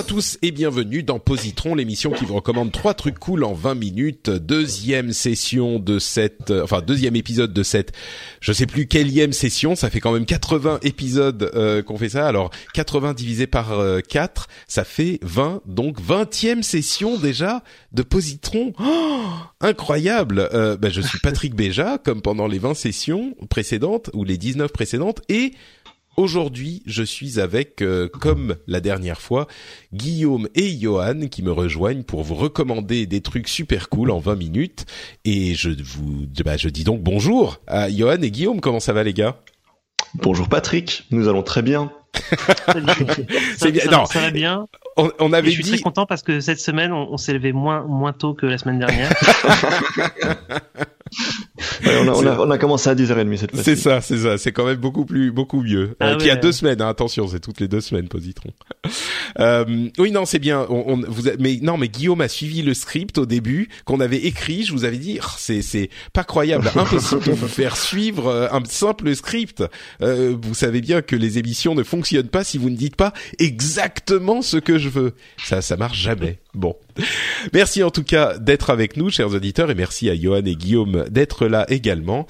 À tous et bienvenue dans Positron, l'émission qui vous recommande trois trucs cool en 20 minutes. Deuxième session de cette, euh, enfin deuxième épisode de cette, je sais plus quelle session, ça fait quand même 80 épisodes euh, qu'on fait ça. Alors 80 divisé par euh, 4, ça fait 20, donc 20e session déjà de Positron. Oh, incroyable euh, ben, Je suis Patrick Béja, comme pendant les 20 sessions précédentes, ou les 19 précédentes, et Aujourd'hui, je suis avec, euh, comme la dernière fois, Guillaume et Johan qui me rejoignent pour vous recommander des trucs super cool en 20 minutes. Et je vous, bah, je dis donc bonjour à Johan et Guillaume. Comment ça va les gars? Bonjour Patrick, nous allons très bien. C'est bien. Non, ça va bien. On, on avait je suis dit. très content parce que cette semaine, on, on s'est levé moins moins tôt que la semaine dernière. Ouais, on, a, on, a, on, a, commencé à 10h30 cette fois C'est ça, c'est ça. C'est quand même beaucoup plus, beaucoup mieux. Ah euh, ouais, Qu'il y a deux semaines. hein, attention, c'est toutes les deux semaines, Positron. Euh, oui, non, c'est bien. On, on- vous a- mais non, mais Guillaume a suivi le script au début qu'on avait écrit. Je vous avais dit, Ah, c'est c'est pas croyable, impossible de vous faire suivre euh, un simple script. Euh, vous savez bien que les émissions ne fonctionnent pas si vous ne dites pas exactement ce que je veux. Ça, ça marche jamais. Bon. Merci en tout cas d'être avec nous, chers auditeurs, et merci à Johan et Guillaume d'être là également.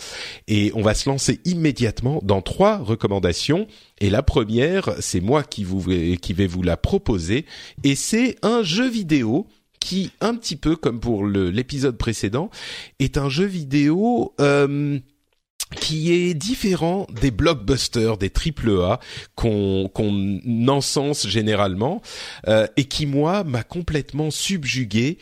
Et on va se lancer immédiatement dans trois recommandations. Et la première, c'est moi qui vous qui vais vous la proposer, et c'est un jeu vidéo qui, un petit peu comme pour l'épisode précédent, est un jeu vidéo. euh, qui est différent des blockbusters, des triple A qu'on qu'on encense généralement euh, et qui moi m'a complètement subjugué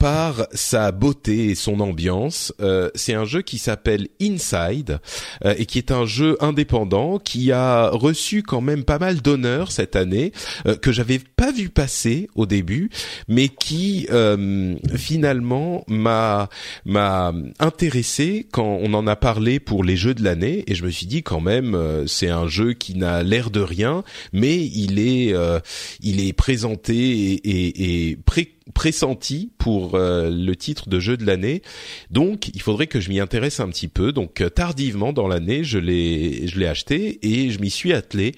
par sa beauté et son ambiance. Euh, c'est un jeu qui s'appelle Inside euh, et qui est un jeu indépendant qui a reçu quand même pas mal d'honneurs cette année euh, que j'avais pas vu passer au début, mais qui euh, finalement m'a m'a intéressé quand on en a parlé pour les jeux de l'année et je me suis dit quand même euh, c'est un jeu qui n'a l'air de rien, mais il est euh, il est présenté et, et, et pré pressenti pour euh, le titre de jeu de l'année. Donc, il faudrait que je m'y intéresse un petit peu. Donc, euh, tardivement dans l'année, je l'ai je l'ai acheté et je m'y suis attelé.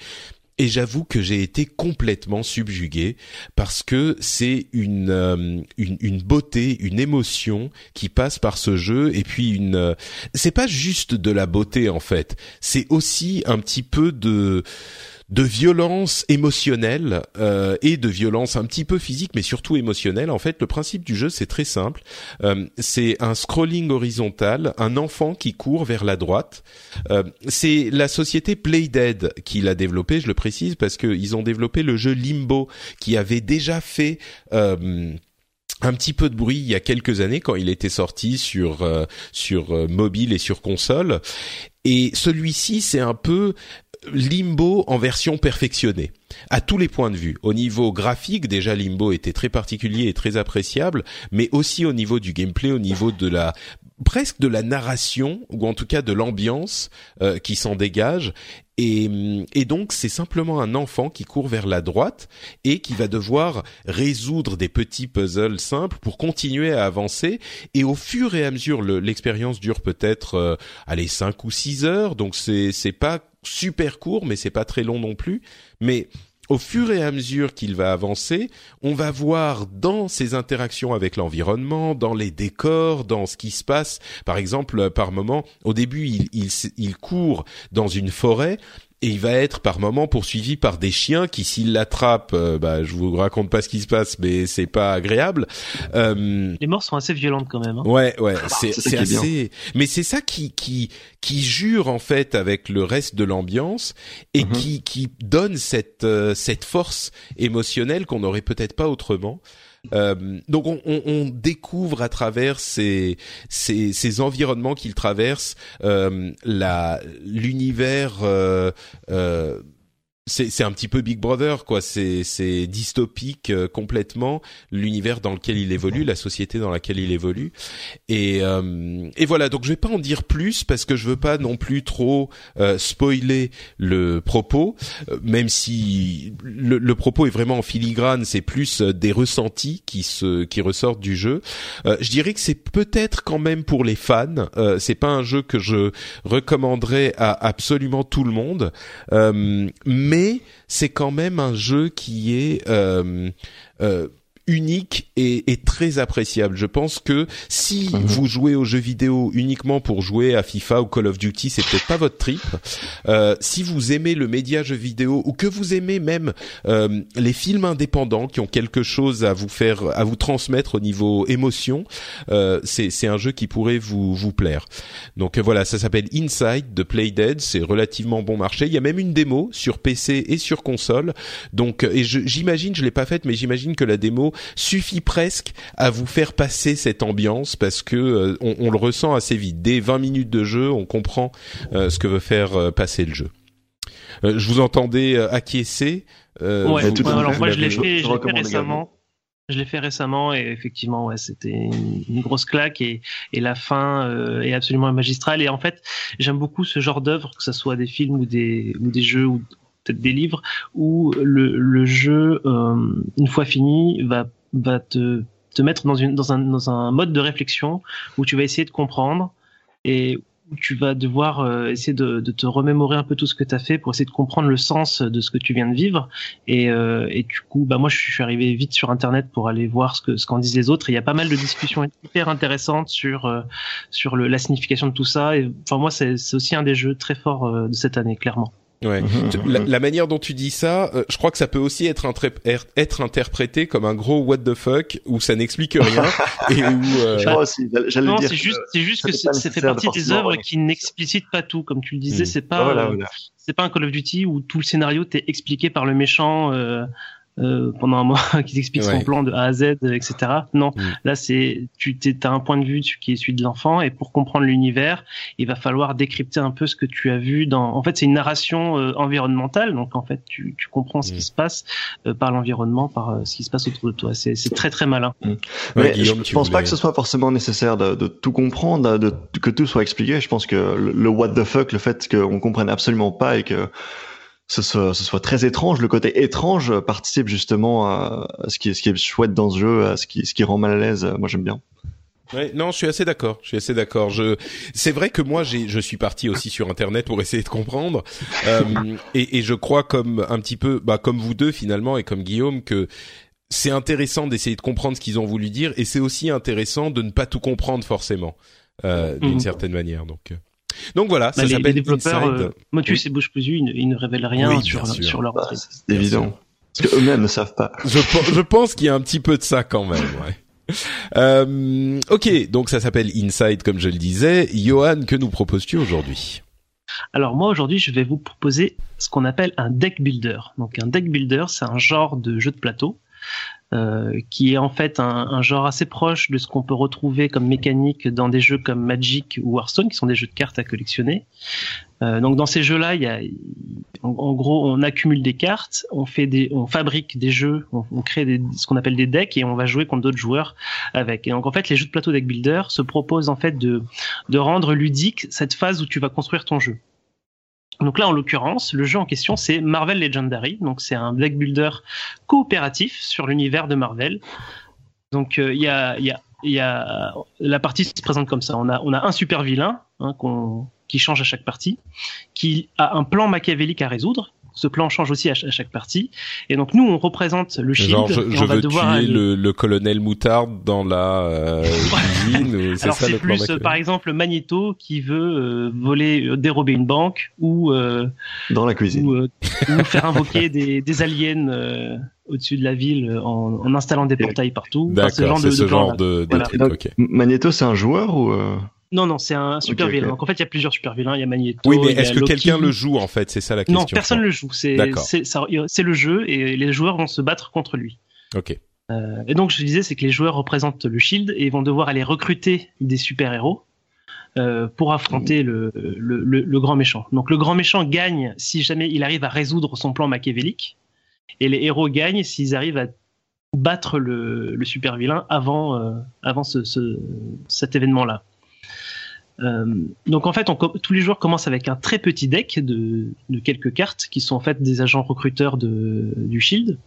Et j'avoue que j'ai été complètement subjugué parce que c'est une, euh, une une beauté, une émotion qui passe par ce jeu et puis une euh, c'est pas juste de la beauté en fait, c'est aussi un petit peu de de violence émotionnelle euh, et de violence un petit peu physique, mais surtout émotionnelle. En fait, le principe du jeu c'est très simple. Euh, c'est un scrolling horizontal, un enfant qui court vers la droite. Euh, c'est la société Playdead qui l'a développé. Je le précise parce que ils ont développé le jeu Limbo, qui avait déjà fait euh, un petit peu de bruit il y a quelques années quand il était sorti sur euh, sur euh, mobile et sur console. Et celui-ci, c'est un peu Limbo en version perfectionnée à tous les points de vue. Au niveau graphique, déjà Limbo était très particulier et très appréciable, mais aussi au niveau du gameplay, au niveau de la presque de la narration ou en tout cas de l'ambiance euh, qui s'en dégage. Et, et donc c'est simplement un enfant qui court vers la droite et qui va devoir résoudre des petits puzzles simples pour continuer à avancer. Et au fur et à mesure, le- l'expérience dure peut-être euh, allez cinq ou six heures, donc c'est c'est pas super court, mais c'est pas très long non plus. Mais au fur et à mesure qu'il va avancer, on va voir dans ses interactions avec l'environnement, dans les décors, dans ce qui se passe. Par exemple, par moment, au début, il, il, il court dans une forêt et il va être par moment poursuivi par des chiens qui, s'ils l'attrapent, euh, bah, je vous raconte pas ce qui se passe, mais c'est pas agréable. Euh, les morts sont assez violentes quand même. Hein. Ouais, ouais, ah, c'est c'est assez. Mais c'est ça qui qui qui jure en fait avec le reste de l'ambiance et mhm. qui qui donne cette euh, cette force émotionnelle qu'on n'aurait peut-être pas autrement. Euh, donc on, découvre à travers ces, ces, ces environnements qu'il traverse euh, la l'univers euh, euh c'est un petit peu Big Brother quoi. C'est c'est dystopique euh, complètement l'univers dans lequel il évolue la société dans laquelle il évolue. Et euh, et voilà. Donc je vais pas en dire plus parce que je veux pas non plus trop euh, spoiler le propos. Même si le, le, propos est vraiment en filigrane c'est plus des ressentis qui se qui ressortent du jeu. Je dirais que c'est peut-être quand même pour les fans. C'est pas un jeu que je recommanderais à absolument tout le monde. Mais c'est quand même un jeu qui est euh, euh, unique et, et, très appréciable. Je pense que si mhm. vous jouez aux jeux vidéo uniquement pour jouer à FIFA ou Call of Duty, c'est peut-être pas votre trip. Euh, si vous aimez le média jeu vidéo ou que vous aimez même euh, les films indépendants qui ont quelque chose à vous faire, à vous transmettre au niveau émotion, euh, c'est un jeu qui pourrait vous vous plaire. Donc voilà, ça s'appelle Inside de Playdead. C'est relativement bon marché. Il y a même une démo sur PC et sur console. Donc et j'imagine, je, je l'ai pas faite, mais j'imagine que la démo suffit presque à vous faire passer cette ambiance parce que euh, on, le ressent assez vite. Dès 20 minutes de jeu, on comprend euh, ce que veut faire euh, passer le jeu. je vous entendais acquiescer. ouais, tout alors moi je l'ai fait, je fait récemment. Je l'ai fait récemment et effectivement, ouais, c'était une, grosse claque et, et la fin est absolument magistrale. Et en fait, j'aime beaucoup ce genre d'œuvre, que ce soit des films ou des, ou des jeux ou peut-être des livres, où le, le jeu, une fois fini, va va te, te mettre dans, une, dans, un, dans un mode de réflexion où tu vas essayer de comprendre et où tu vas devoir euh, essayer de, de, te remémorer un peu tout ce que tu as fait pour essayer de comprendre le sens de ce que tu viens de vivre. Et, euh, et du coup, bah moi, je suis arrivé vite sur Internet pour aller voir ce que ce qu'en disent les autres. il y a pas mal de discussions hyper intéressantes sur euh, sur le, la signification de tout ça. Et enfin, moi, c'est aussi un des jeux très forts de cette année, clairement. Ouais. Mhm. la, manière dont tu dis ça, euh, je crois que ça peut aussi être, er, être interprété comme un gros what the fuck où ça n'explique rien et où. Euh... non, c'est juste, c'est juste que ça fait partie des œuvres qui n'explicitent pas tout, comme tu le disais. Hmm. C'est pas, euh, c'est pas un Call of Duty où tout le scénario t'est expliqué par le méchant. Euh, euh, pendant un mois qui t'explique son plan de A à Z, etc. Non, mm. là c'est tu as un point de vue qui est celui de l'enfant et pour comprendre l'univers, il va falloir décrypter un peu ce que tu as vu dans. En fait, c'est une narration euh, environnementale, donc en fait tu, tu comprends ce qui mm. se passe euh, par l'environnement, par ce qui se passe autour de toi. C'est très très malin. Mm. Mais je, pense pas que ce soit forcément nécessaire de, de tout comprendre, de, que tout soit expliqué. Je pense que le, le what the fuck, le fait qu'on comprenne absolument pas et que ce soit, ce soit très étrange. Le côté étrange participe justement à, ce qui est, ce qui est chouette dans ce jeu, à ce qui, ce qui rend mal à l'aise. Moi, j'aime bien. Ouais, non, je suis assez d'accord. Je suis assez d'accord. Je, c'est vrai que moi, j'ai, je suis parti aussi sur Internet pour essayer de comprendre, euh, et, et, je crois comme un petit peu, bah, comme vous deux finalement, et comme Guillaume, que c'est intéressant d'essayer de comprendre ce qu'ils ont voulu dire, et c'est aussi intéressant de ne pas tout comprendre forcément, euh, d'une mmh. certaine manière. Donc. Donc voilà, bah, ça s'appelle les développeurs, euh, Motus et Bouche Plus, ils, ne révèlent rien sur, sur leur bah, C'est évident. Parce qu'eux-mêmes ne savent pas. Je, je pense qu'il y a un petit peu de ça quand même, ouais. Euh, ok, donc ça s'appelle Inside comme je le disais. Johan, que nous proposes-tu aujourd'hui? Alors moi aujourd'hui je vais vous proposer ce qu'on appelle un deck builder. Donc un deck builder c'est un genre de jeu de plateau euh, qui est en fait un, un, genre assez proche de ce qu'on peut retrouver comme mécanique dans des jeux comme Magic ou Hearthstone, qui sont des jeux de cartes à collectionner. Euh, donc dans ces jeux-là, il y a, en, gros, on accumule des cartes, on fait des, on fabrique des jeux, on, on crée des, ce qu'on appelle des decks et on va jouer contre d'autres joueurs avec. Et donc en fait, les jeux de plateau deck builder se proposent en fait de de rendre ludique cette phase où tu vas construire ton jeu. Donc là, en l'occurrence, le jeu en question, c'est Marvel Legendary. Donc c'est un deck builder coopératif sur l'univers de Marvel. Donc euh, il y, a, la partie se présente comme ça. On a, on a un super vilain hein, qui change à chaque partie, qui a un plan machiavélique à résoudre. Ce plan change aussi à, chaque partie. Et donc nous, on représente le shield. Genre, je, veux tuer le, colonel Moutarde dans la euh, cuisine. c'est ça le plan plus, par exemple, Magneto qui veut euh, voler, euh, dérober une banque ou dans la cuisine, ou, faire invoquer des, des aliens au-dessus de la ville en, en installant des portails partout. D'accord, ce genre de, ce genre de, Magneto, c'est un joueur ou non, non, c'est un super vilain. Donc en fait, il y a plusieurs super vilains. Il y a Magneto. Oui, mais est-ce que quelqu'un le joue en fait? C'est ça la question. Non, personne le joue. C'est c'est le jeu et les joueurs vont se battre contre lui. Ok. Euh, et donc je disais, c'est que les joueurs représentent le Shield et vont devoir aller recruter des super héros. Euh, pour affronter le, le, le, grand méchant. Donc le grand méchant gagne si jamais il arrive à résoudre son plan machiavélique, et les héros gagnent s'ils arrivent à battre le, le super vilain avant, euh, avant ce, ce, cet événement-là. Euh, donc en fait, on, tous les joueurs commencent avec un très petit deck de, de, quelques cartes qui sont en fait des agents recruteurs de, du Shield.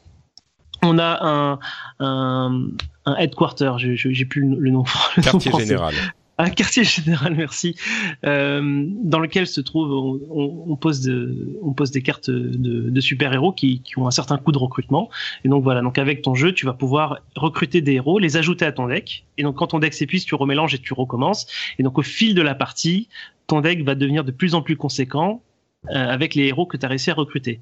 On a un, un, un headquarter, j'ai plus le nom. Le Quartier général un quartier général, merci, euh, dans lequel se trouve, on, pose, on pose des cartes de, super-héros qui, qui, ont un certain coût de recrutement. Et donc voilà, donc avec ton jeu, tu vas pouvoir recruter des héros, les ajouter à ton deck. Et donc quand ton deck s'épuise, tu remélanges et tu recommences. Et donc au fil de la partie, ton deck va devenir de plus en plus conséquent avec les héros que tu as réussi à recruter.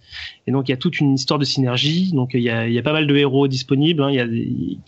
Et donc il y a toute une histoire de synergie. Donc il y a, il y a pas mal de héros disponibles. Hein. Il y a,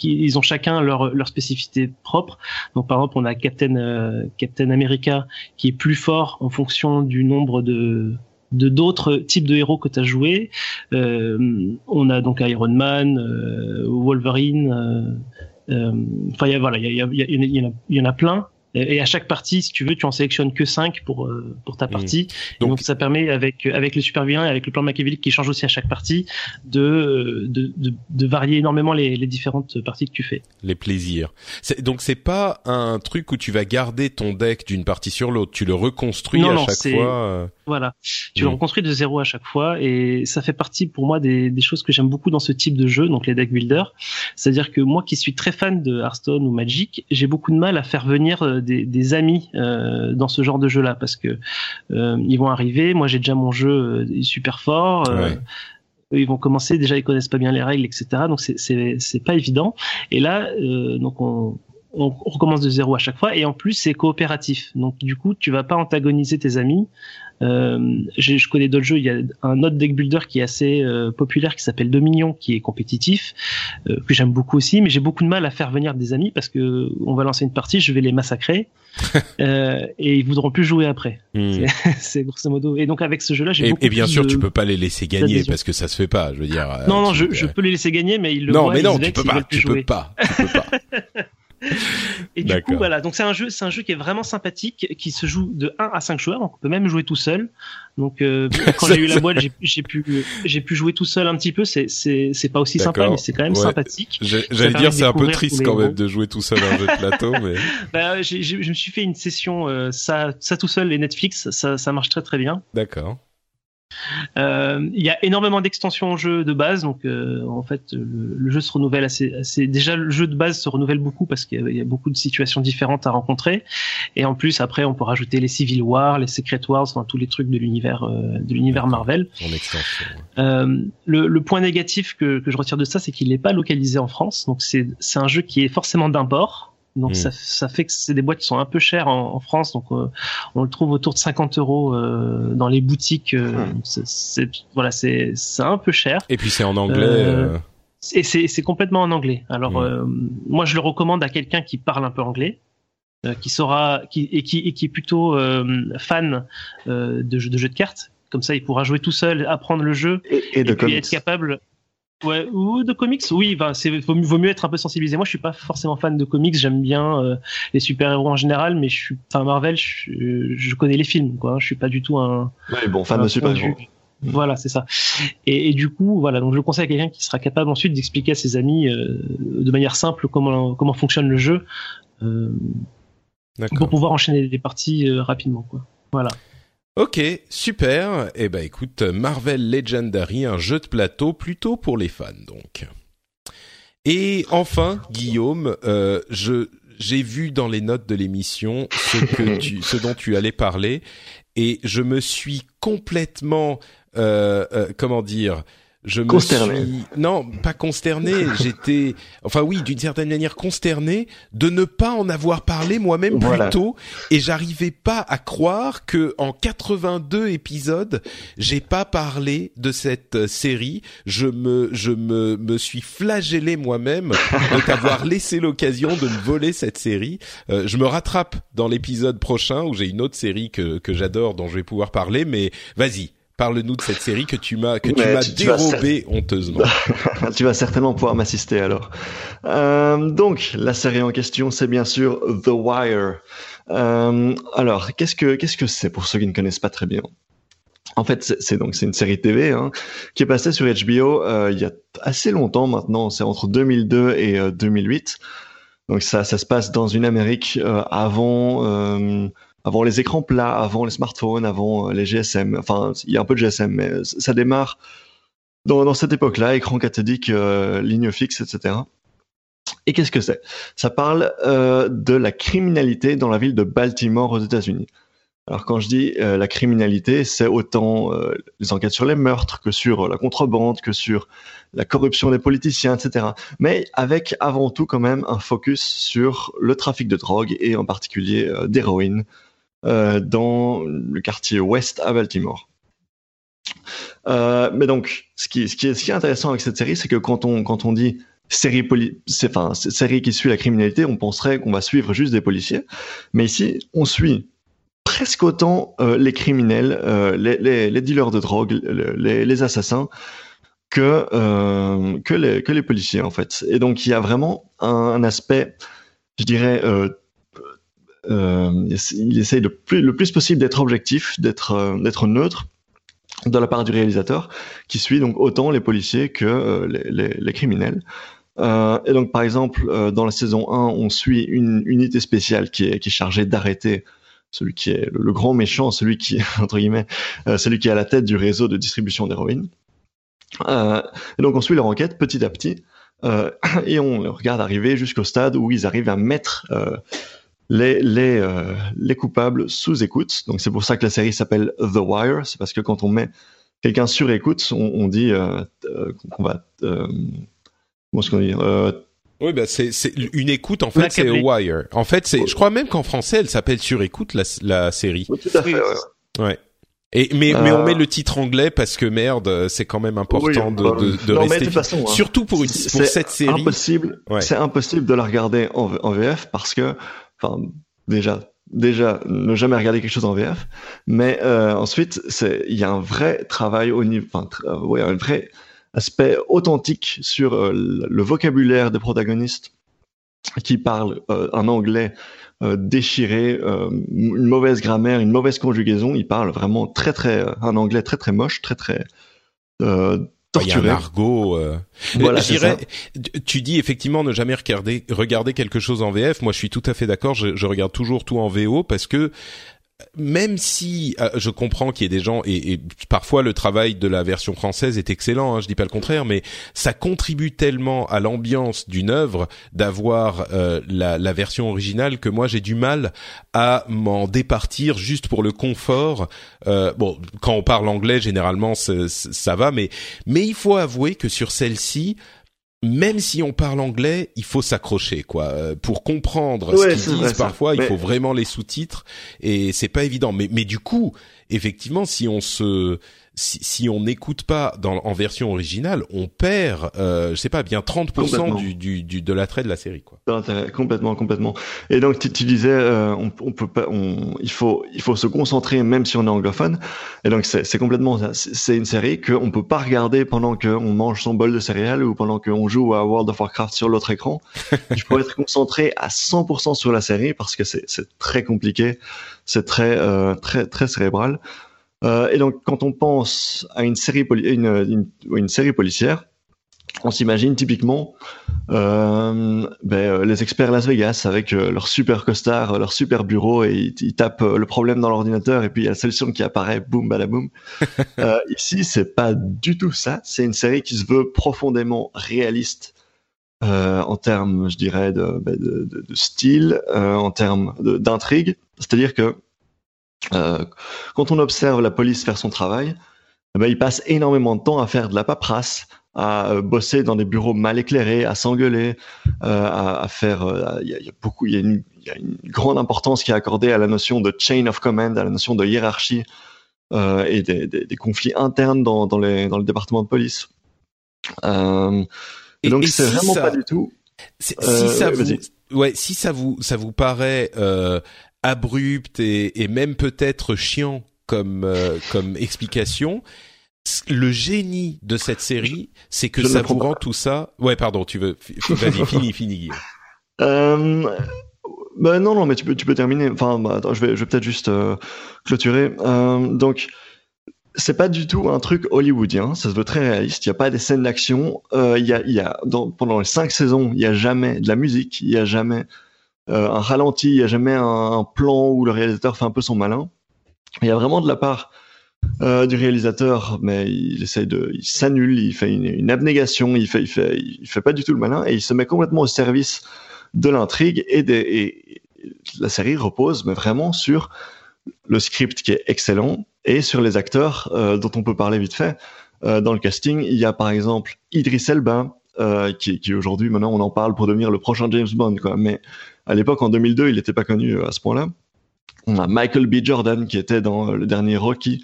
ils ont chacun leur, leur spécificité propre. Donc par exemple on a Captain euh, Captain America qui est plus fort en fonction du nombre de de d'autres types de héros que tu as joué. Euh, on a donc Iron Man, euh, Wolverine. Enfin, il y a, voilà, il y, y, il y en a plein et à chaque partie, si tu veux, tu en sélectionnes que 5 pour euh, pour ta mmh. partie. Donc, ça permet avec avec le super vilain et avec le plan machiavélique qui change aussi à chaque partie de de de, de varier énormément les, les différentes parties que tu fais. Les plaisirs. Donc c'est pas un truc où tu vas garder ton deck d'une partie sur l'autre. Tu le reconstruis à chaque fois. Euh. Voilà. Tu le mmh. reconstruis de zéro à chaque fois et ça fait partie pour moi des, des choses que j'aime beaucoup dans ce type de jeu, donc les deck builders. C'est-à-dire que moi qui suis très fan de Hearthstone ou Magic, j'ai beaucoup de mal à faire venir des, amis euh, dans ce genre de jeu-là parce que euh, ils vont arriver. Moi, j'ai déjà mon jeu euh, super fort. ils vont commencer. Déjà ils connaissent pas bien les règles etc donc c'est pas évident. Et là donc on on recommence de zéro à chaque fois. Et en plus c'est coopératif. Donc du coup tu vas pas antagoniser tes amis je connais d'autres jeux. Il y a un autre deck builder qui est assez euh, populaire qui s'appelle Dominion, qui est compétitif, euh, que j'aime beaucoup aussi. Mais j'ai beaucoup de mal à faire venir des amis parce que on va lancer une partie, je vais les massacrer euh, et ils voudront plus jouer après. Hmm. C'est grosso modo. Et donc avec ce jeu-là, j'ai et, et bien sûr, tu peux pas les laisser gagner parce que ça se fait pas. Je veux dire. Non, non, je, je, peux les laisser gagner, mais ils le non, voient, mais non, tu peux pas. Tu peux pas. Tu peux pas. Et du coup, voilà. Donc c'est un jeu, c'est un jeu qui est vraiment sympathique, qui se joue de 1 à 5 joueurs. Donc on peut même jouer tout seul. Donc euh, quand j'ai eu la boîte, j'ai pu, j'ai pu jouer tout seul un petit peu. C'est, c'est, c'est pas aussi sympa, mais c'est quand même sympathique. J'allais dire c'est un peu triste quand même de jouer tout seul un jeu de plateau, mais. bah, je me suis fait une session euh, ça, ça tout seul et Netflix, ça, ça marche très très bien. D'accord. Euh, il y a énormément d'extensions au jeu de base, donc euh, en fait le, jeu se renouvelle assez, assez, Déjà le jeu de base se renouvelle beaucoup parce qu'il y, a beaucoup de situations différentes à rencontrer, et en plus après on peut rajouter les Civil War, les Secret Wars, enfin tous les trucs de l'univers euh, de l'univers Marvel. Euh, le, le, point négatif que, que je retire de ça, c'est qu'il n'est pas localisé en France, donc c'est c'est un jeu qui est forcément d'import. Donc hmm. ça, ça, fait que c'est des boîtes qui sont un peu chères en, en France, donc euh, on le trouve autour de 50 euros euh, dans les boutiques. Euh, hmm. c'est, voilà, c'est c'est un peu cher. Et puis c'est en anglais. Et c'est c'est complètement en anglais. Alors hmm. moi je le recommande à quelqu'un qui parle un peu anglais, qui saura, qui et qui et qui est plutôt fan de jeux de jeux de cartes. Comme ça, il pourra jouer tout seul, apprendre le jeu et, puis être capable Ouais, ou de comics, oui, ben, c'est vaut, mieux être un peu sensibilisé. Moi, je suis pas forcément fan de comics, j'aime bien euh, les super-héros en général, mais je suis, enfin Marvel, je, je, connais les films, quoi. Je suis pas du tout un. Ouais, bon fan de super-héros. Voilà, c'est ça. Et, et, du coup, voilà, donc je conseille à quelqu'un qui sera capable ensuite d'expliquer à ses amis euh, de manière simple comment comment fonctionne le jeu, euh, pour pouvoir enchaîner les parties euh, rapidement, quoi. Voilà. Ok, super. Eh ben écoute, Marvel Legendary, un jeu de plateau plutôt pour les fans donc. Et enfin, Guillaume, euh, je j'ai vu dans les notes de l'émission ce que tu, ce dont tu allais parler, et je me suis complètement comment dire je me consterné. suis non pas consterné. J'étais enfin oui d'une certaine manière consterné de ne pas en avoir parlé moi-même plus tôt. Et j'arrivais pas à croire que en 82 épisodes j'ai pas parlé de cette euh, série. Je me je me me suis flagellé moi-même de t'avoir laissé l'occasion de me voler cette série. Euh, je me rattrape dans l'épisode prochain où j'ai une autre série que que j'adore dont je vais pouvoir parler mais vas-y Parle-nous de cette série que tu m'as que tu m'as dérobé honteusement. tu vas certainement pouvoir m'assister alors. Euh, donc la série en question, c'est bien sûr The Wire. Euh, alors qu'est-ce que qu'est-ce que c'est pour ceux qui ne connaissent pas très bien? En fait, c'est donc c'est une série TV hein, qui est passée sur HBO euh, il y a assez longtemps maintenant. C'est entre 2002 et 2008. Donc ça ça se passe dans une Amérique avant avant les écrans plats, avant les smartphones, avant euh, les GSM. Enfin, il y a un peu de GSM, mais ça démarre dans, cette époque-là, écran cathodique, euh, ligne fixe, etc. Et qu'est-ce que c'est? Ça parle euh, de la criminalité dans la ville de Baltimore aux États-Unis. Alors quand je dis euh, la criminalité, c'est autant euh, les enquêtes sur les meurtres que sur la contrebande, que sur la corruption des politiciens, etc. Mais avec avant tout quand même un focus sur le trafic de drogue et en particulier d'héroïne, euh, dans le quartier ouest à Baltimore. Euh, mais donc, ce qui, est, intéressant avec cette série, c'est que quand on, dit série, enfin, série qui suit la criminalité, on penserait qu'on va suivre juste des policiers. Mais ici, on suit presque autant euh, les criminels, euh, les, dealers de drogue, les, assassins, que, euh, les, policiers, en fait. Et donc, il y a vraiment un, un aspect, je dirais, euh, euh, il essaye le plus, le plus possible d'être objectif, d'être euh, d'être neutre de la part du réalisateur, qui suit donc autant les policiers que euh, les, criminels. Euh, et donc, par exemple, euh, dans la saison 1, on suit une unité spéciale qui est, chargée d'arrêter celui qui est le, grand méchant, celui qui entre guillemets, euh, celui qui est à la tête du réseau de distribution d'héroïne. et donc, on suit leur enquête petit à petit, et on les regarde arriver jusqu'au stade où ils arrivent à mettre les, les, euh, les coupables sous écoute. Donc c'est pour ça que la série s'appelle The Wire. C'est parce que quand on met quelqu'un sur écoute, on, on dit euh, euh qu'on va... Euh, comment est-ce qu'on dit euh, oui, bah c'est c'est une écoute en fait, c'est Wire. En fait, c'est je crois même qu'en français, elle s'appelle sur écoute la, la série. Oui, tout à fait. Ouais. Et mais euh... mais on met le titre anglais parce que merde, c'est quand même important oui, de, bah, de, de non, rester. Mais de façon, hein, Surtout pour une pour cette série. Impossible. Ouais. C'est impossible de la regarder en, en VF parce que Enfin, déjà, déjà ne jamais regarder quelque chose en VF, mais euh, ensuite c'est il y a un vrai travail au niveau, enfin euh, ouais, un vrai aspect authentique sur euh, le vocabulaire des protagonistes qui parlent euh, un anglais déchiré, une mauvaise grammaire, une mauvaise conjugaison. Ils parlent vraiment très très un anglais très très moche, très très il y a un argot. Euh... Voilà, tu dis effectivement ne jamais regarder regarder quelque chose en VF. Moi, je suis tout à fait d'accord. Je, je, regarde toujours tout en VO parce que même si euh, je comprends qu'il y ait des gens et, parfois le travail de la version française est excellent, hein, je dis pas le contraire, mais ça contribue tellement à l'ambiance d'une œuvre d'avoir euh, la, version originale que moi j'ai du mal à m'en départir juste pour le confort. Euh, bon, quand on parle anglais, généralement ça va, mais il faut avouer que sur celle-ci, même si on parle anglais, il faut s'accrocher quoi. Euh, pour comprendre ouais, ce qu'ils disent, parfois, mais... il faut vraiment les sous-titres et c'est pas évident. Mais mais du coup, effectivement, si on se si, si on n'écoute pas dans, en version originale, on perd, euh, je sais pas, bien 30% du, du, du, de l'attrait de la série, quoi. Complètement, complètement. Et donc tu, tu disais, euh, on, on, peut pas, on, il faut, il faut se concentrer même si on est anglophone. Et donc c'est complètement, c'est une série qu'on peut pas regarder pendant qu'on mange son bol de céréales ou pendant qu'on joue à World of Warcraft sur l'autre écran. Il faut être concentré à 100% sur la série parce que c'est très compliqué, c'est très, euh, très, très cérébral. Euh, et donc, quand on pense à une série, une, une, une série policière, on s'imagine typiquement euh, ben, euh, les experts Las Vegas avec leur super costard, leur super bureau et ils, ils tapent le problème dans l'ordinateur et puis il y a la solution qui apparaît, boum, balaboum. euh, ici, c'est pas du tout ça. C'est une série qui se veut profondément réaliste euh, en termes, je dirais, de, ben, de, de, de style, en termes d'intrigue. C'est-à-dire que euh, quand on observe la police faire son travail, eh ben, ils passent énormément de temps à faire de la paperasse, à euh, bosser dans des bureaux mal éclairés, à s'engueuler, euh, à, à, faire. Euh, il y, a, y, a beaucoup, il y, y, a une grande importance qui est accordée à la notion de chain of command, à la notion de hiérarchie euh, et des, des, des, conflits internes dans, dans, les, dans le département de police. Euh, et, donc c'est si vraiment ça, pas du tout. Si ça vous, ouais, si ça vous ça vous paraît abrupt et, et même peut-être chiant comme comme explication le génie de cette série, c'est que ça vous rend tout ça. Ouais, pardon, tu veux. Vas-y, fini, fini. Euh, ben non, non, mais tu peux, tu peux terminer. Enfin, bah, attends, je vais, je vais peut-être juste euh, clôturer. Euh, donc, c'est pas du tout un truc hollywoodien. Ça se veut très réaliste. Il y a pas des scènes d'action. Euh, il y a, il y a dans, pendant les cinq saisons, il y a jamais de la musique. Il y a jamais euh, un ralenti. Il y a jamais un, plan où le réalisateur fait un peu son malin. Il y a vraiment de la part euh, du réalisateur, mais il essaye de, il s'annule, il fait une, abnégation, il fait, il fait, il fait pas du tout le malin et il se met complètement au service de l'intrigue et, la série repose, mais vraiment sur le script qui est excellent et sur les acteurs euh, dont on peut parler vite fait. Dans le casting, il y a par exemple Idris Elba, qui, qui aujourd'hui, maintenant, on en parle pour devenir le prochain James Bond, quoi. Mais à l'époque, en 2002, il n'était pas connu à ce point-là. On a Michael B. Jordan qui était dans le dernier Rocky.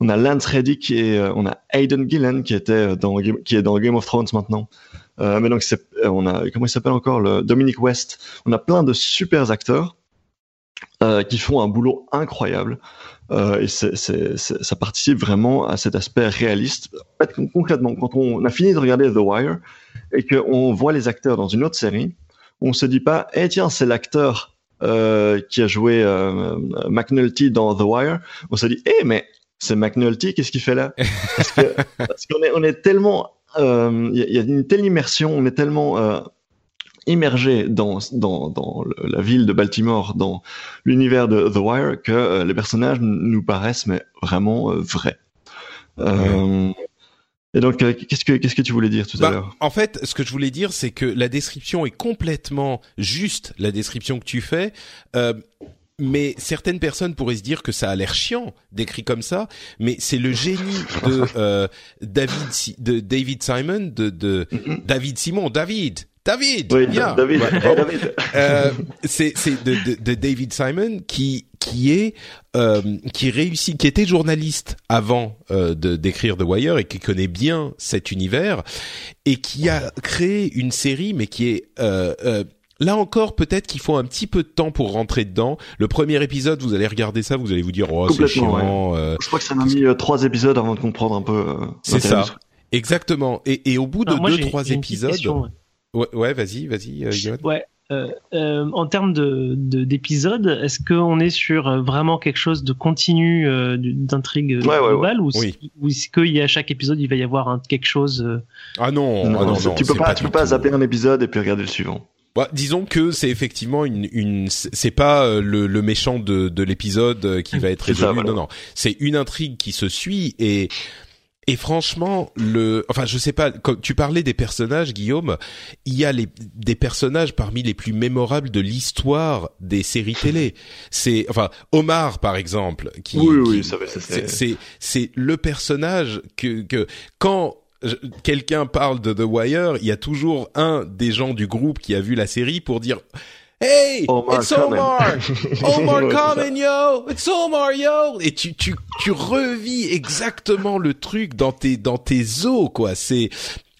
On a Lance Reddick et euh, on a Aiden Gillen qui était dans qui est dans Game of Thrones maintenant. Euh, mais donc on a comment il s'appelle encore le Dominic West. On a plein de super acteurs euh, qui font un boulot incroyable. Euh, et ça participe vraiment à cet aspect réaliste. En fait, concrètement, quand on a fini de regarder The Wire et qu'on voit les acteurs dans une autre série, on se dit pas, eh tiens, c'est l'acteur euh, qui a joué euh, McNulty dans The Wire. On se dit, eh mais c'est McNulty, qu'est-ce qu'il fait là? Parce qu'on est on est tellement il euh, y, y, a une telle immersion, on est tellement euh, immergé dans dans dans le, la ville de Baltimore, dans l'univers de The Wire, que euh, les personnages nous paraissent mais vraiment euh, vrais. Ouais. Et donc, qu'est-ce que qu'est-ce que tu voulais dire tout bah, à l'heure En fait, ce que je voulais dire, c'est que la description est complètement juste, la description que tu fais. Euh, mais certaines personnes pourraient se dire que ça a l'air chiant décrit comme ça, mais c'est le génie de euh, David de David Simon de, de David Simon David David oui, yeah. David, ouais, hey, David. euh, c'est c'est de, de, de, David Simon qui qui est euh, qui réussit qui était journaliste avant euh, de d'écrire The Wire et qui connaît bien cet univers et qui a créé une série mais qui est euh, euh Là encore, peut-être qu'il faut un petit peu de temps pour rentrer dedans. Le premier épisode, vous allez regarder ça, vous allez vous dire, oh, c'est chiant. Ouais. Euh... Je crois que ça m'a mis euh, trois épisodes avant de comprendre un peu. Euh, c'est ça. Exactement. Et, et au bout de Alors, deux, trois épisodes. Question, ouais, ouais vas-y, vas-y, euh, Ouais. Euh, euh, en termes de d'épisodes, est-ce qu'on est sur vraiment quelque chose de continu euh, d'intrigue ouais, globale ouais, ouais. ou, est-ce qu'il y a à chaque épisode il va y avoir un, quelque chose Ah non, non, ah non, non tu peux pas, pas tu peux pas zapper un épisode et puis regarder le suivant. Bah, disons que c'est effectivement une, une c'est pas euh, le, le, méchant de, de l'épisode euh, qui va être résolu. Ça, voilà. Non, non, c'est une intrigue qui se suit et et franchement, le, enfin, je sais pas. Quand tu parlais des personnages, Guillaume, il y a les, des personnages parmi les plus mémorables de l'histoire des séries télé. C'est, enfin, Omar, par exemple, qui, oui, qui, oui, ça va, c'est, c'est le personnage que, que quand quelqu'un parle de The Wire, il y a toujours un des gens du groupe qui a vu la série pour dire Hey, Omar it's Omar, Omar coming yo, it's Omar yo, et tu tu tu revis exactement le truc dans tes dans tes os quoi. C'est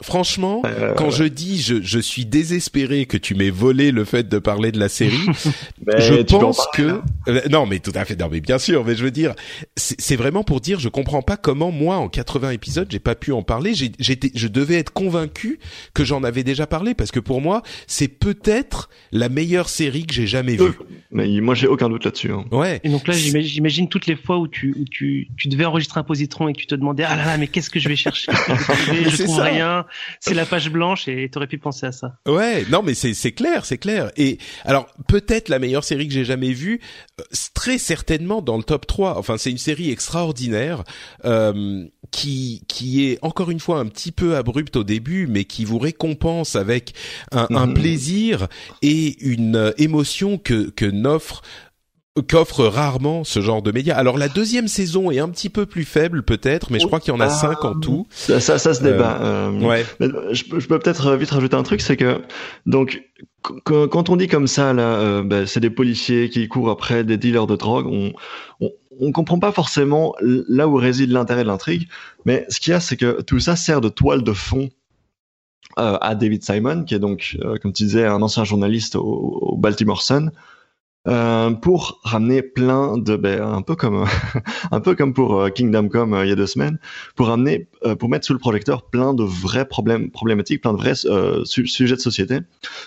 Franchement, euh, quand je dis je, je suis désespéré que tu m'aies volé le fait de parler de la série, je pense que euh, non mais tout à fait non mais bien sûr mais je veux dire c'est vraiment pour dire je comprends pas comment moi en 80 épisodes j'ai pas pu en parler j'étais je devais être convaincu que j'en avais déjà parlé parce que pour moi c'est peut-être la meilleure série que j'ai jamais vue. Mais moi j'ai aucun doute là-dessus. Hein. Ouais. Et donc là j'imagine toutes les fois où tu où tu tu devais enregistrer un positron et que tu te demandais ah là là mais qu'est-ce que je vais chercher? Je, je trouve ça. rien c'est la page blanche et t'aurais pu penser à ça. Ouais, non mais c'est c'est clair, c'est clair. Et alors peut-être la meilleure série que j'ai jamais vue, très certainement dans le top 3. Enfin, c'est une série extraordinaire euh, qui qui est encore une fois un petit peu abrupte au début, mais qui vous récompense avec un, un mmh. plaisir et une émotion que que n'offre qu'offre rarement ce genre de médias. Alors la deuxième saison est un petit peu plus faible peut-être, mais je crois qu'il y en a cinq en tout. Ça, ça, ça se débat. Euh, ouais. je, je, peux peut-être vite rajouter un truc, c'est que donc quand on dit comme ça là, euh, ben, c'est des policiers qui courent après des dealers de drogue. On, on, on comprend pas forcément là où réside l'intérêt de l'intrigue, mais ce qu'il y a, c'est que tout ça sert de toile de fond euh, à David Simon, qui est donc, euh, comme tu disais, un ancien journaliste au, au Baltimore Sun, euh, pour ramener plein de, ben, un peu comme, un peu comme pour euh, Kingdom Come euh, il y a deux semaines, pour ramener, pour mettre sous le projecteur plein de vrais problèmes, problématiques, plein de vrais sujets de société,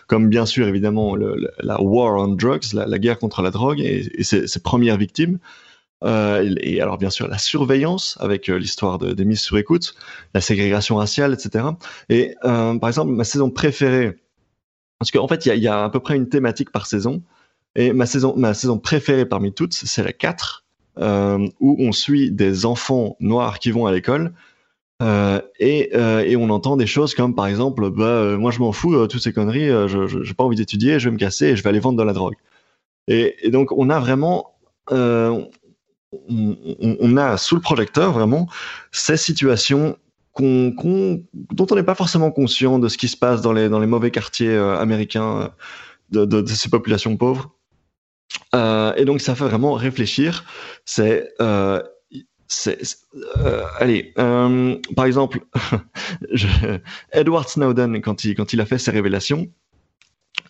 comme bien sûr évidemment la war on drugs, la, guerre contre la drogue et, ses, premières victimes. et alors bien sûr la surveillance avec l'histoire de, des mises sur écoute, la ségrégation raciale, etc. Et par exemple ma saison préférée, parce qu'en fait il y a à peu près une thématique par saison. Et ma saison, ma saison préférée parmi toutes, c'est la 4, euh, où on suit des enfants noirs qui vont à l'école. Euh, et, euh, et, on entend des choses comme par exemple, bah, euh, moi je m'en fous, toutes ces conneries, je n'ai pas envie d'étudier, je vais me casser et je vais aller vendre de la drogue. Et, et donc on a vraiment, on, a sous le projecteur vraiment ces situations qu'on, qu'on, dont on n'est pas forcément conscient de ce qui se passe dans les, dans les mauvais quartiers américains de, de, ces populations pauvres. Euh, et donc ça fait vraiment réfléchir. C'est euh, euh, allez, euh, par exemple, je, Edward Snowden, quand il, quand il a fait ses révélations,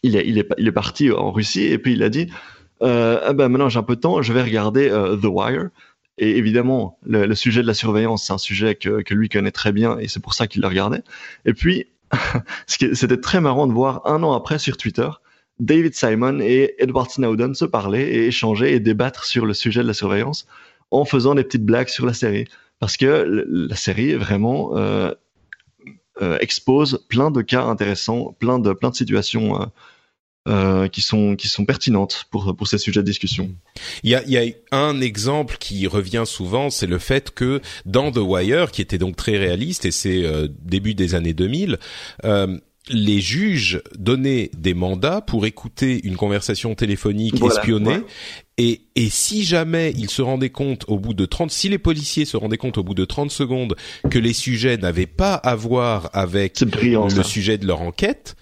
il est, il, est, il est parti en Russie et puis il a dit euh, ah ben maintenant j'ai un peu de temps, je vais regarder euh, The Wire. Et évidemment, le, le, sujet de la surveillance, c'est un sujet que, que lui connaît très bien et c'est pour ça qu'il le regardait. Et puis, c'était très marrant de voir un an après sur Twitter David Simon et Edward Snowden se parler et échanger et débattre sur le sujet de la surveillance en faisant des petites blagues sur la série. Parce que la série vraiment euh, euh, expose plein de cas intéressants, plein de, plein de situations euh, qui sont qui sont pertinentes pour pour ces sujets de discussion. Il y a il y a un exemple qui revient souvent, c'est le fait que dans The Wire, qui était donc très réaliste et c'est début des années 2000. Les juges donnaient des mandats pour écouter une conversation téléphonique voilà, espionnée ouais. et, et si jamais ils se rendaient compte au bout de 30 si les policiers se rendaient compte au bout de 30 secondes que les sujets n'avaient pas à voir avec brillant, le ça. sujet de leur enquête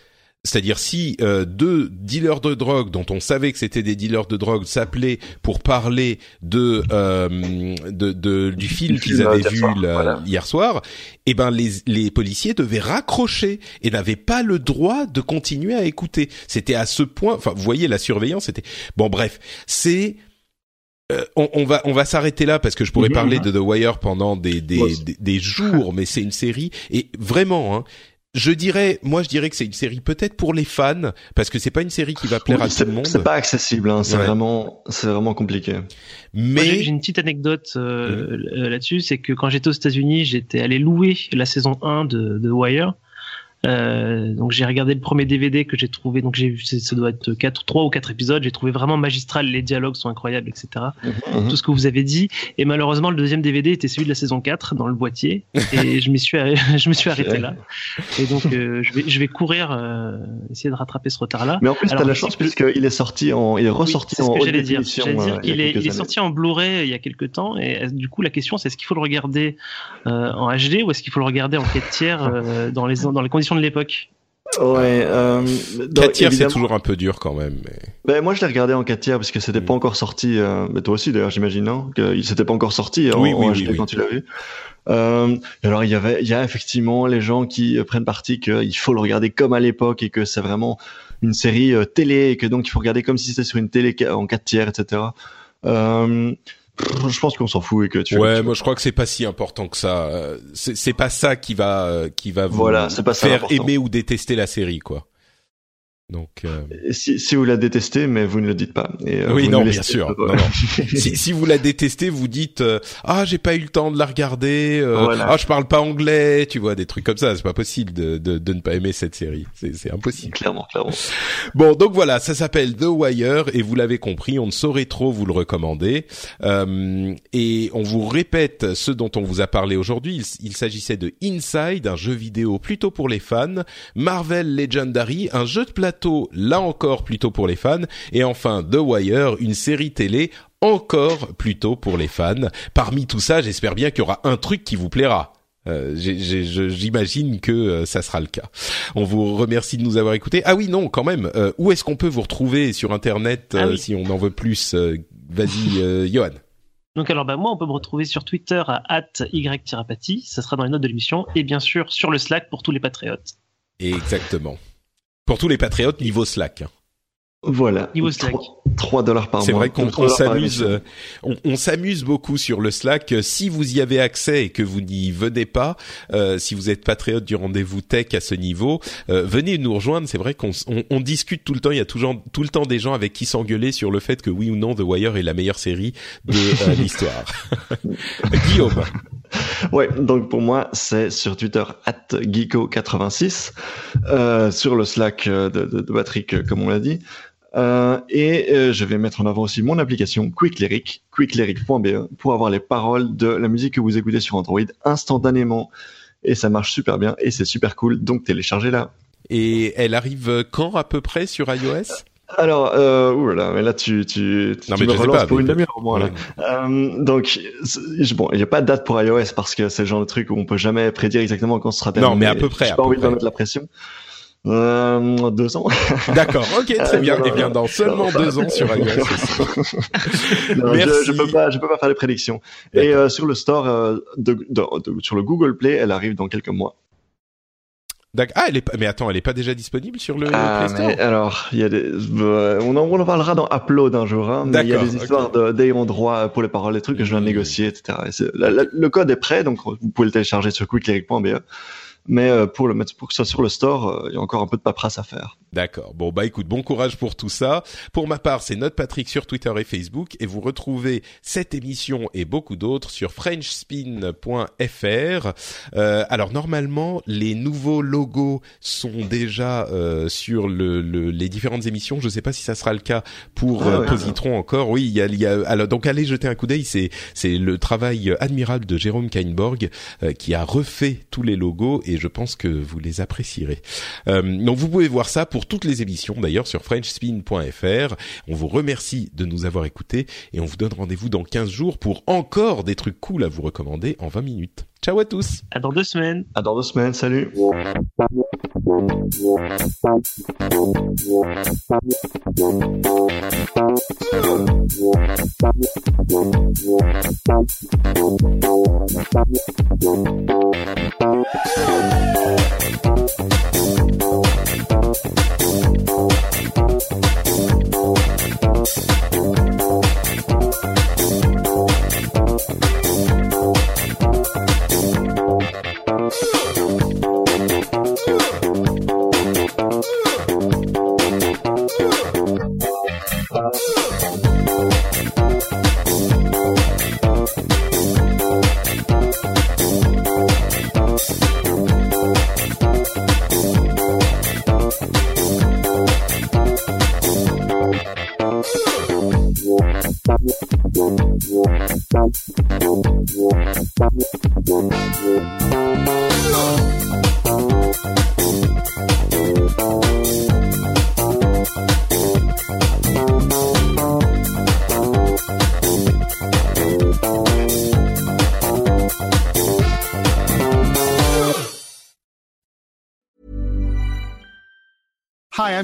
c'est-à-dire si euh, deux dealers de drogue dont on savait que c'était des dealers de drogue s'appelaient pour parler de, euh, de, de du film qu'ils avaient vu soir, la, voilà. hier soir, eh ben les, les policiers devaient raccrocher et n'avaient pas le droit de continuer à écouter. C'était à ce point. Enfin, vous voyez la surveillance. C'était bon. Bref, c'est euh, on, on, va on va s'arrêter là parce que je pourrais mmh, parler de The Wire pendant des des, des, des, jours, mais c'est une série et vraiment, hein, je dirais, moi je dirais que c'est une série peut-être pour les fans parce que c'est pas une série qui va plaire oui, à tout le monde. C'est pas accessible, hein, c'est ouais. vraiment, c'est vraiment compliqué. Mais j'ai une petite anecdote euh, mmh. là-dessus, c'est que quand j'étais aux États-Unis, j'étais allé louer la saison 1 de, de Wire euh, donc j'ai regardé le premier DVD que j'ai trouvé, donc j'ai vu, ça doit être quatre, trois ou quatre épisodes. J'ai trouvé vraiment magistral, les dialogues sont incroyables, etc. Mmh. Tout ce que vous avez dit. Et malheureusement, le deuxième DVD était celui de la saison 4 dans le boîtier, et je m'y suis, je me suis arrêté là. Et donc euh, je vais, je vais courir euh, essayer de rattraper ce retard-là. Mais en plus, t'as la chance puisqu'il est sorti en, il est ressorti oui, en. C'est ce que j'allais dire. Dire qu'il est, il est sorti en Blu-ray il y a quelques temps, et du coup la question c'est est-ce qu'il faut le regarder en HD ou est-ce qu'il faut le regarder en 4 tiers dans les dans les conditions de l'époque. Ouais. Euh, 4 tiers, c'est toujours un peu dur quand même. Mais... Ben, moi, je l'ai regardé en 4 tiers parce que c'était mmh. pas encore sorti. Euh, mais toi aussi, d'ailleurs, j'imagine, non? Que s'était pas encore sorti en, oui, oui, en oui, HD quand tu l'as vu. Euh, alors, il y avait, il y a effectivement les gens qui prennent parti qu'il faut le regarder comme à l'époque et que c'est vraiment une série euh, télé et que donc il faut regarder comme si c'était sur une télé en 4 tiers, etc. Euh, je pense qu'on s'en fout et que tu. Ouais, tu moi je crois que c'est pas si important que ça. Euh, c'est pas ça qui va qui va vous voilà, pas faire aimer ou détester la série, quoi. Donc, euh... si, si vous la détestez, mais vous ne le dites pas. Et, euh, oui, non, bien sûr. Non, non. si, si vous la détestez, vous dites euh, ah j'ai pas eu le temps de la regarder, euh, voilà. ah je parle pas anglais, tu vois des trucs comme ça. C'est pas possible de, de, de ne pas aimer cette série. C'est impossible. Clairement, clairement. Bon, donc voilà, ça s'appelle The Wire et vous l'avez compris, on ne saurait trop vous le recommander. Euh, et on vous répète ce dont on vous a parlé aujourd'hui. Il, il s'agissait de Inside, un jeu vidéo plutôt pour les fans, Marvel Legendary, un jeu de plateau là encore, plutôt pour les fans. Et enfin, The Wire, une série télé encore plutôt pour les fans. Parmi tout ça, j'espère bien qu'il y aura un truc qui vous plaira. Euh, J'imagine que euh, ça sera le cas. On vous remercie de nous avoir écoutés. Ah oui, non, quand même. Euh, où est-ce qu'on peut vous retrouver sur Internet Ah oui. si on en veut plus Vas-y, Johan. Donc alors bah, moi on peut me retrouver sur Twitter à @y-paty, ça sera dans les notes de l'émission et bien sûr sur le Slack pour tous les patriotes. Exactement. Pour tous les patriotes niveau Slack. Voilà. Niveau Slack. 3 dollars par mois. C'est vrai qu'on s'amuse, euh, on, on s'amuse beaucoup sur le Slack. Euh, Si vous y avez accès et que vous n'y venez pas, euh, si vous êtes patriote du rendez-vous tech à ce niveau, euh, venez nous rejoindre. C'est vrai qu'on s- on, on discute tout le temps. Il y a toujours tout le temps des gens avec qui s'engueuler sur le fait que oui ou non The Wire est la meilleure série de euh, l'histoire. Guillaume. Ouais, donc pour moi, c'est sur Twitter @geeko86, euh, sur le Slack euh, de, Patrick, euh, comme on l'a dit. Et je vais mettre en avant aussi mon application Quick Lyric, quicklyric.be, pour avoir les paroles de la musique que vous écoutez sur Android instantanément. Et ça marche super bien et c'est super cool, donc téléchargez-la. Et elle arrive quand à peu près sur iOS? Alors, euh, oulala, mais là tu, tu, tu Non, mais me relances pas, pour une demi-heure au moins. là. Euh, donc, bon, il n'y a pas de date pour iOS parce que c'est le genre de truc où on peut jamais prédire exactement quand ce sera terminé. Non, mais à peu près, J'ai pas envie de près. leur mettre la pression. Euh, deux ans. D'accord. Ok, très Euh, bien. Et bien non, dans seulement non. deux ans sur iOS. Non, Merci. Je, je peux pas, je peux pas faire des prédictions. Et euh, sur le store, euh, de, de- de- sur le Google Play, elle arrive dans quelques mois. D'accord. Ah, elle est pas. Mais attends, elle est pas déjà disponible sur le Ah, Play Store? mais alors, il y a des, euh, on, en, on en parlera dans Upload un jour, hein, mais il y a des histoires de d'ayant droit pour les paroles, des trucs que je viens de Mhm. négocier, etc. Et c'est- la- la- le code est prêt, donc vous pouvez le télécharger sur quicklyric.be. Mais euh, pour le mettre, pour que ce soit sur le store, euh, il y a encore un peu de paperasse à faire. D'accord. Bon bah écoute, bon courage pour tout ça. Pour ma part, c'est Note Patrick sur Twitter et Facebook et vous retrouvez cette émission et beaucoup d'autres sur frenchspin.fr. Euh, alors normalement, les nouveaux logos sont déjà euh, sur le, le- les différentes émissions. Je sais pas si ça sera le cas pour Ah euh, ouais. Positron encore. Oui, il y a, y a alors donc allez jeter un coup d'œil. C'est c'est le travail admirable de Jérôme Kainborg euh, qui a refait tous les logos et je pense que vous les apprécierez. Euh, donc vous pouvez voir ça pour toutes les émissions d'ailleurs sur frenchspin.fr. On vous remercie de nous avoir écoutés et on vous donne rendez-vous dans 15 jours pour encore des trucs cool à vous recommander en 20 minutes. Ciao à tous À dans deux semaines. À dans deux semaines, salut. Bye.